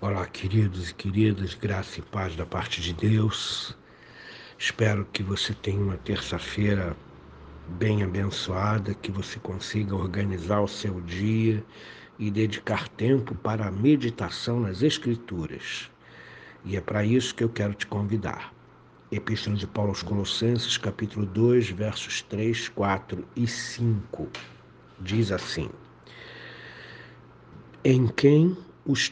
Olá, queridos e queridas, graça e paz da parte de Deus. Espero que você tenha uma terça-feira bem abençoada, que você consiga organizar o seu dia e dedicar tempo para a meditação nas Escrituras. E é para isso que eu quero te convidar. Epístola de Paulo aos Colossenses, capítulo 2, versos 3, 4 e 5. Diz assim: Em quem os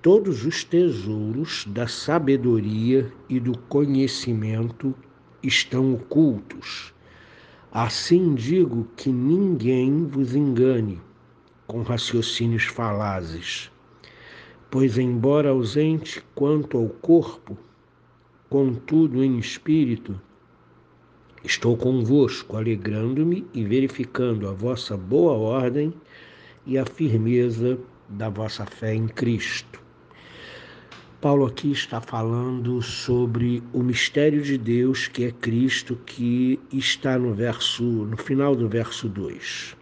todos os tesouros da sabedoria e do conhecimento estão ocultos. Assim digo que ninguém vos engane com raciocínios falazes. Pois, embora ausente quanto ao corpo, contudo em espírito, estou convosco, alegrando-me e verificando a vossa boa ordem e a firmeza da vossa fé em Cristo. Paulo aqui está falando sobre o mistério de Deus, que é Cristo, que está no verso no final do verso 2.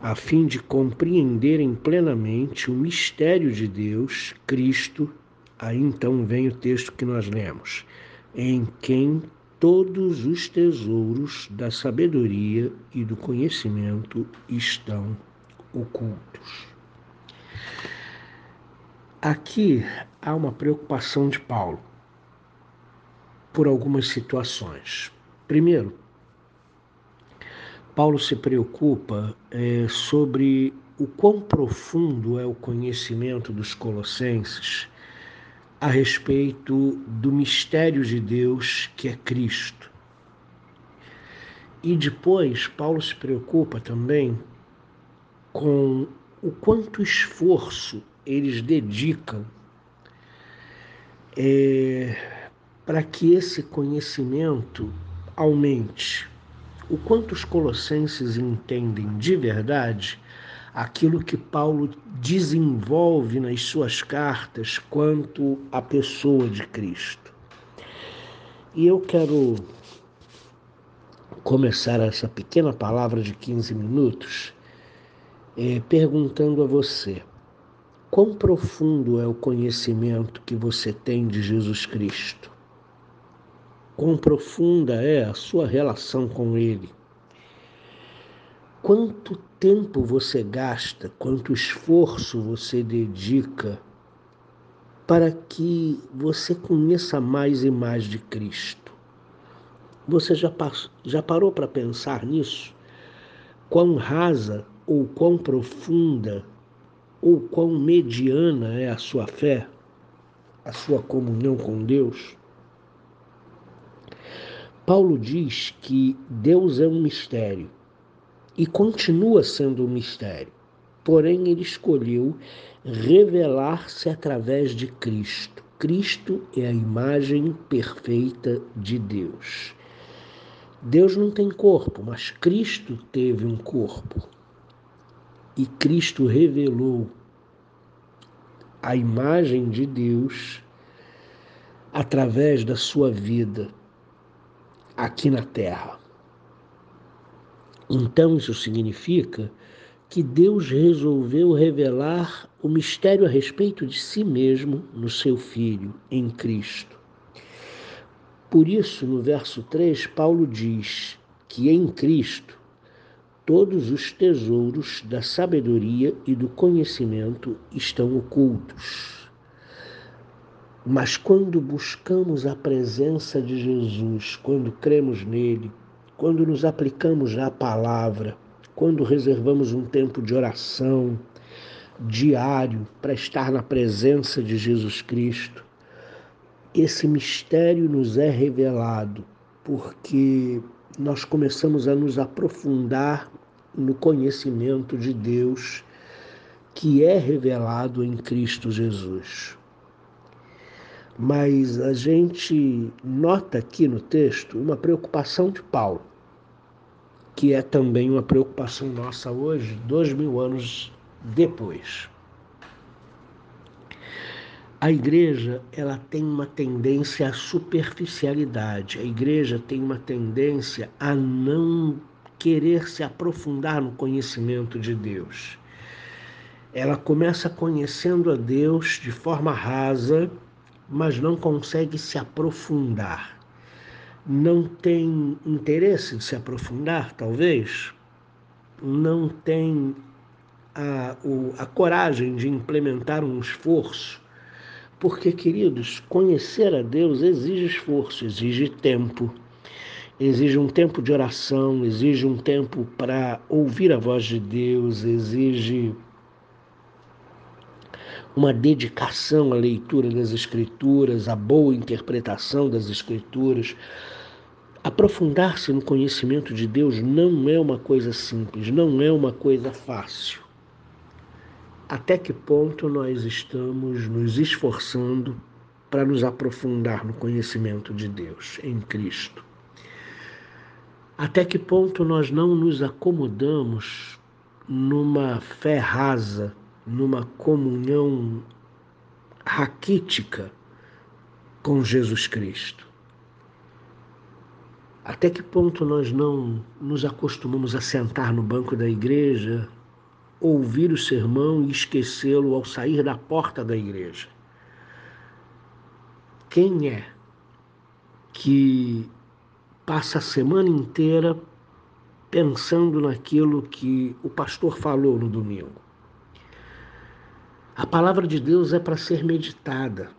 A fim de compreenderem plenamente o mistério de Deus, Cristo, aí então vem o texto que nós lemos, em quem todos os tesouros da sabedoria e do conhecimento estão ocultos. Aqui há uma preocupação de Paulo por algumas situações. Primeiro, Paulo se preocupa é, sobre o quão profundo é o conhecimento dos colossenses a respeito do mistério de Deus que é Cristo. E depois, Paulo se preocupa também com o quanto esforço eles dedicam é, para que esse conhecimento aumente. O quanto os colossenses entendem de verdade aquilo que Paulo desenvolve nas suas cartas quanto à pessoa de Cristo. E eu quero começar essa pequena palavra de 15 minutos é, perguntando a você Quão profundo é o conhecimento que você tem de Jesus Cristo? Quão profunda é a sua relação com Ele? Quanto tempo você gasta, quanto esforço você dedica para que você conheça mais e mais de Cristo? Você já, passou, já parou para pensar nisso? Quão rasa ou quão profunda ou quão mediana é a sua fé, a sua comunhão com Deus. Paulo diz que Deus é um mistério e continua sendo um mistério, porém ele escolheu revelar-se através de Cristo. Cristo é a imagem perfeita de Deus. Deus não tem corpo, mas Cristo teve um corpo e Cristo revelou a imagem de Deus através da sua vida aqui na terra. Então isso significa que Deus resolveu revelar o mistério a respeito de si mesmo no seu Filho, em Cristo. Por isso, no verso 3, Paulo diz que em Cristo todos os tesouros da sabedoria e do conhecimento estão ocultos. Mas quando buscamos a presença de Jesus, quando cremos nele, quando nos aplicamos à palavra, quando reservamos um tempo de oração diário para estar na presença de Jesus Cristo, esse mistério nos é revelado porque nós começamos a nos aprofundar no conhecimento de Deus que é revelado em Cristo Jesus. Mas a gente nota aqui no texto uma preocupação de Paulo, que é também uma preocupação nossa hoje, dois mil anos depois. A igreja ela tem uma tendência à superficialidade. A igreja tem uma tendência a não querer se aprofundar no conhecimento de Deus. Ela começa conhecendo a Deus de forma rasa, mas não consegue se aprofundar. Não tem interesse de se aprofundar, talvez. Não tem a, o, a coragem de implementar um esforço. Porque, queridos, conhecer a Deus exige esforço, exige tempo, exige um tempo de oração, exige um tempo para ouvir a voz de Deus, exige uma dedicação à leitura das Escrituras, à boa interpretação das Escrituras. Aprofundar-se no conhecimento de Deus não é uma coisa simples, não é uma coisa fácil. Até que ponto nós estamos nos esforçando para nos aprofundar no conhecimento de Deus em Cristo? Até que ponto nós não nos acomodamos numa fé rasa, numa comunhão raquítica com Jesus Cristo? Até que ponto nós não nos acostumamos a sentar no banco da igreja, ouvir o sermão e esquecê-lo ao sair da porta da igreja? Quem é que passa a semana inteira pensando naquilo que o pastor falou no domingo. A palavra de Deus é para ser meditada.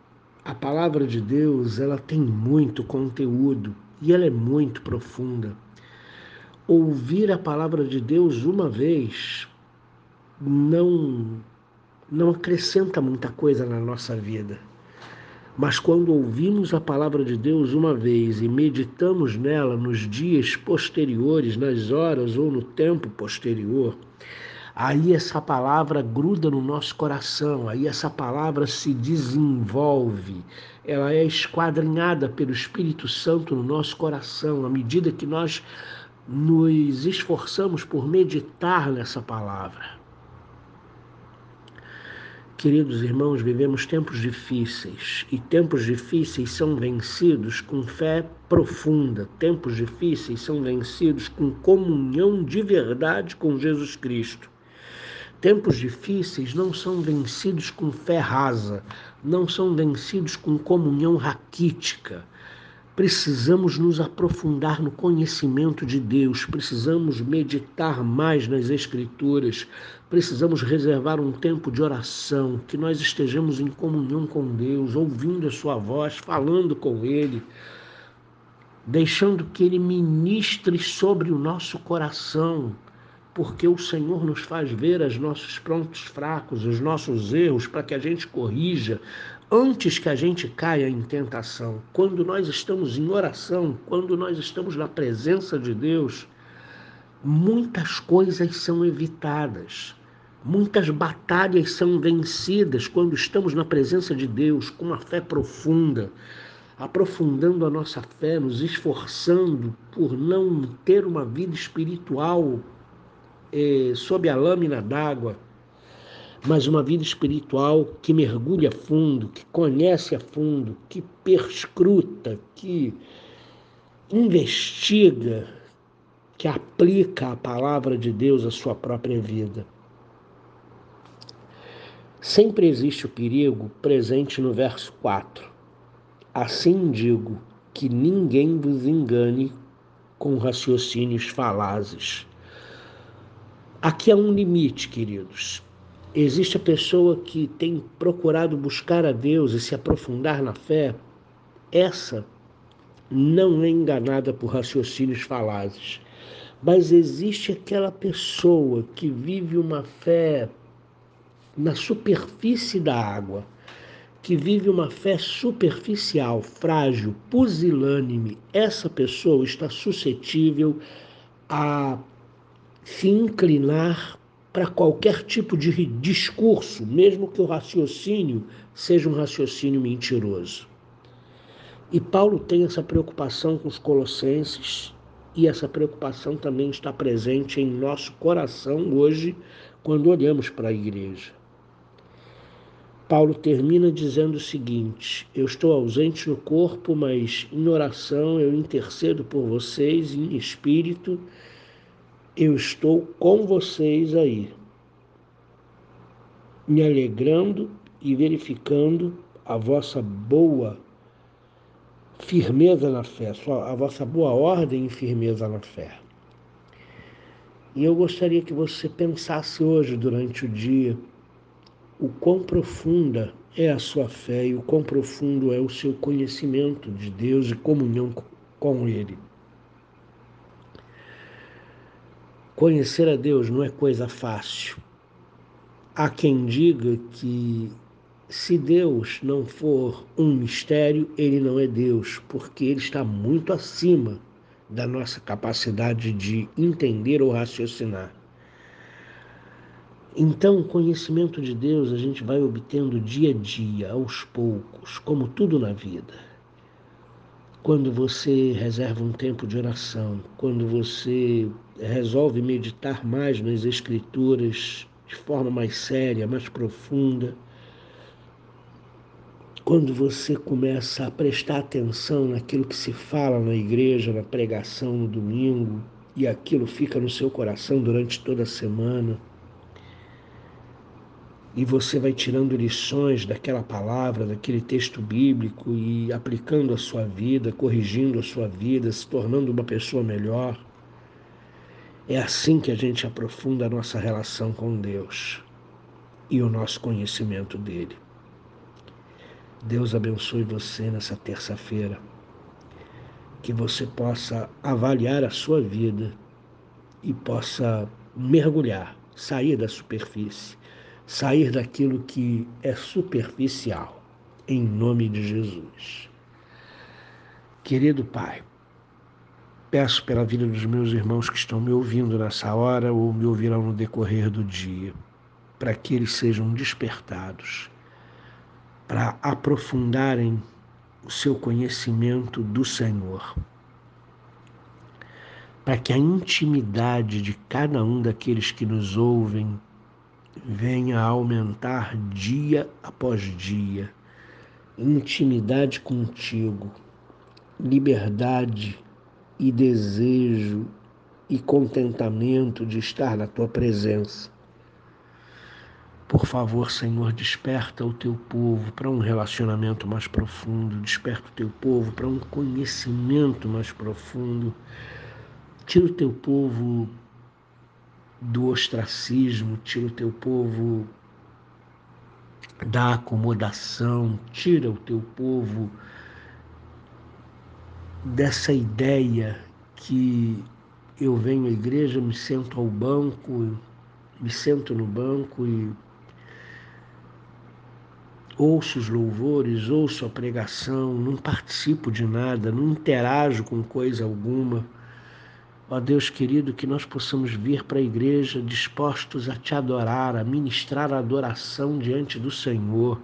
A palavra de Deus, ela tem muito conteúdo e ela é muito profunda. Ouvir a palavra de Deus uma vez não não acrescenta muita coisa na nossa vida. Mas quando ouvimos a palavra de Deus uma vez e meditamos nela nos dias posteriores, nas horas ou no tempo posterior, aí essa palavra gruda no nosso coração, aí essa palavra se desenvolve, ela é esquadrinhada pelo Espírito Santo no nosso coração, à medida que nós nos esforçamos por meditar nessa palavra. Queridos irmãos, vivemos tempos difíceis e tempos difíceis são vencidos com fé profunda. Tempos difíceis são vencidos com comunhão de verdade com Jesus Cristo. Tempos difíceis não são vencidos com fé rasa, não são vencidos com comunhão raquítica Precisamos nos aprofundar no conhecimento de Deus, precisamos meditar mais nas Escrituras, precisamos reservar um tempo de oração, que nós estejamos em comunhão com Deus, ouvindo a Sua voz, falando com Ele, deixando que Ele ministre sobre o nosso coração, porque o Senhor nos faz ver os nossos prontos fracos, os nossos erros, para que a gente corrija, antes que a gente caia em tentação, quando nós estamos em oração, quando nós estamos na presença de Deus, muitas coisas são evitadas. Muitas batalhas são vencidas quando estamos na presença de Deus com uma fé profunda, aprofundando a nossa fé, nos esforçando por não ter uma vida espiritual eh, sob a lâmina d'água, mas uma vida espiritual que mergulha fundo, que conhece a fundo, que perscruta, que investiga, que aplica a palavra de Deus à sua própria vida. Sempre existe o perigo presente no verso 4. Assim digo que ninguém vos engane com raciocínios falazes. Aqui há um limite, queridos. Existe a pessoa que tem procurado buscar a Deus e se aprofundar na fé. Essa não é enganada por raciocínios falazes. Mas existe aquela pessoa que vive uma fé na superfície da água, que vive uma fé superficial, frágil, pusilânime. Essa pessoa está suscetível a se inclinar para qualquer tipo de discurso, mesmo que o raciocínio seja um raciocínio mentiroso. E Paulo tem essa preocupação com os colossenses, e essa preocupação também está presente em nosso coração hoje, quando olhamos para a igreja. Paulo termina dizendo o seguinte: Eu estou ausente no corpo, mas em oração eu intercedo por vocês em espírito eu estou com vocês aí. me alegrando e verificando a vossa boa firmeza na fé, a vossa boa ordem e firmeza na fé. E eu gostaria que você pensasse hoje, durante o dia, o quão profunda é a sua fé e o quão profundo é o seu conhecimento de Deus e comunhão com Ele. Conhecer a Deus não é coisa fácil. Há quem diga que se Deus não for um mistério, ele não é Deus, porque ele está muito acima da nossa capacidade de entender ou raciocinar. Então, o conhecimento de Deus a gente vai obtendo dia a dia, aos poucos, como tudo na vida. Quando você reserva um tempo de oração, quando você resolve meditar mais nas Escrituras de forma mais séria, mais profunda, quando você começa a prestar atenção naquilo que se fala na igreja, na pregação no domingo, e aquilo fica no seu coração durante toda a semana, e você vai tirando lições daquela palavra, daquele texto bíblico e aplicando a sua vida, corrigindo a sua vida, se tornando uma pessoa melhor. É assim que a gente aprofunda a nossa relação com Deus e o nosso conhecimento dele. Deus abençoe você nessa terça-feira. Que você possa avaliar a sua vida e possa mergulhar, sair da superfície, sair daquilo que é superficial, em nome de Jesus. Querido Pai, peço pela vida dos meus irmãos que estão me ouvindo nessa hora ou me ouvirão no decorrer do dia, para que eles sejam despertados para aprofundarem o seu conhecimento do Senhor. Para que a intimidade de cada um daqueles que nos ouvem venha a aumentar dia após dia. Intimidade contigo, liberdade e desejo e contentamento de estar na tua presença por favor, Senhor, desperta o teu povo para um relacionamento mais profundo, desperta o teu povo para um conhecimento mais profundo. Tira o teu povo do ostracismo, tira o teu povo da acomodação, tira o teu povo dessa ideia que eu venho à igreja, me sento ao banco, me sento no banco e ouço os louvores, ouço a pregação, não participo de nada, não interajo com coisa alguma. Ó Deus querido, que nós possamos vir para a igreja dispostos a te adorar, a ministrar a adoração diante do Senhor,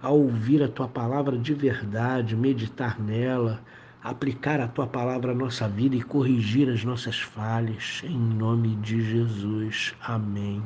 a ouvir a tua palavra de verdade, meditar nela, aplicar a tua palavra à nossa vida e corrigir as nossas falhas. Em nome de Jesus. Amém.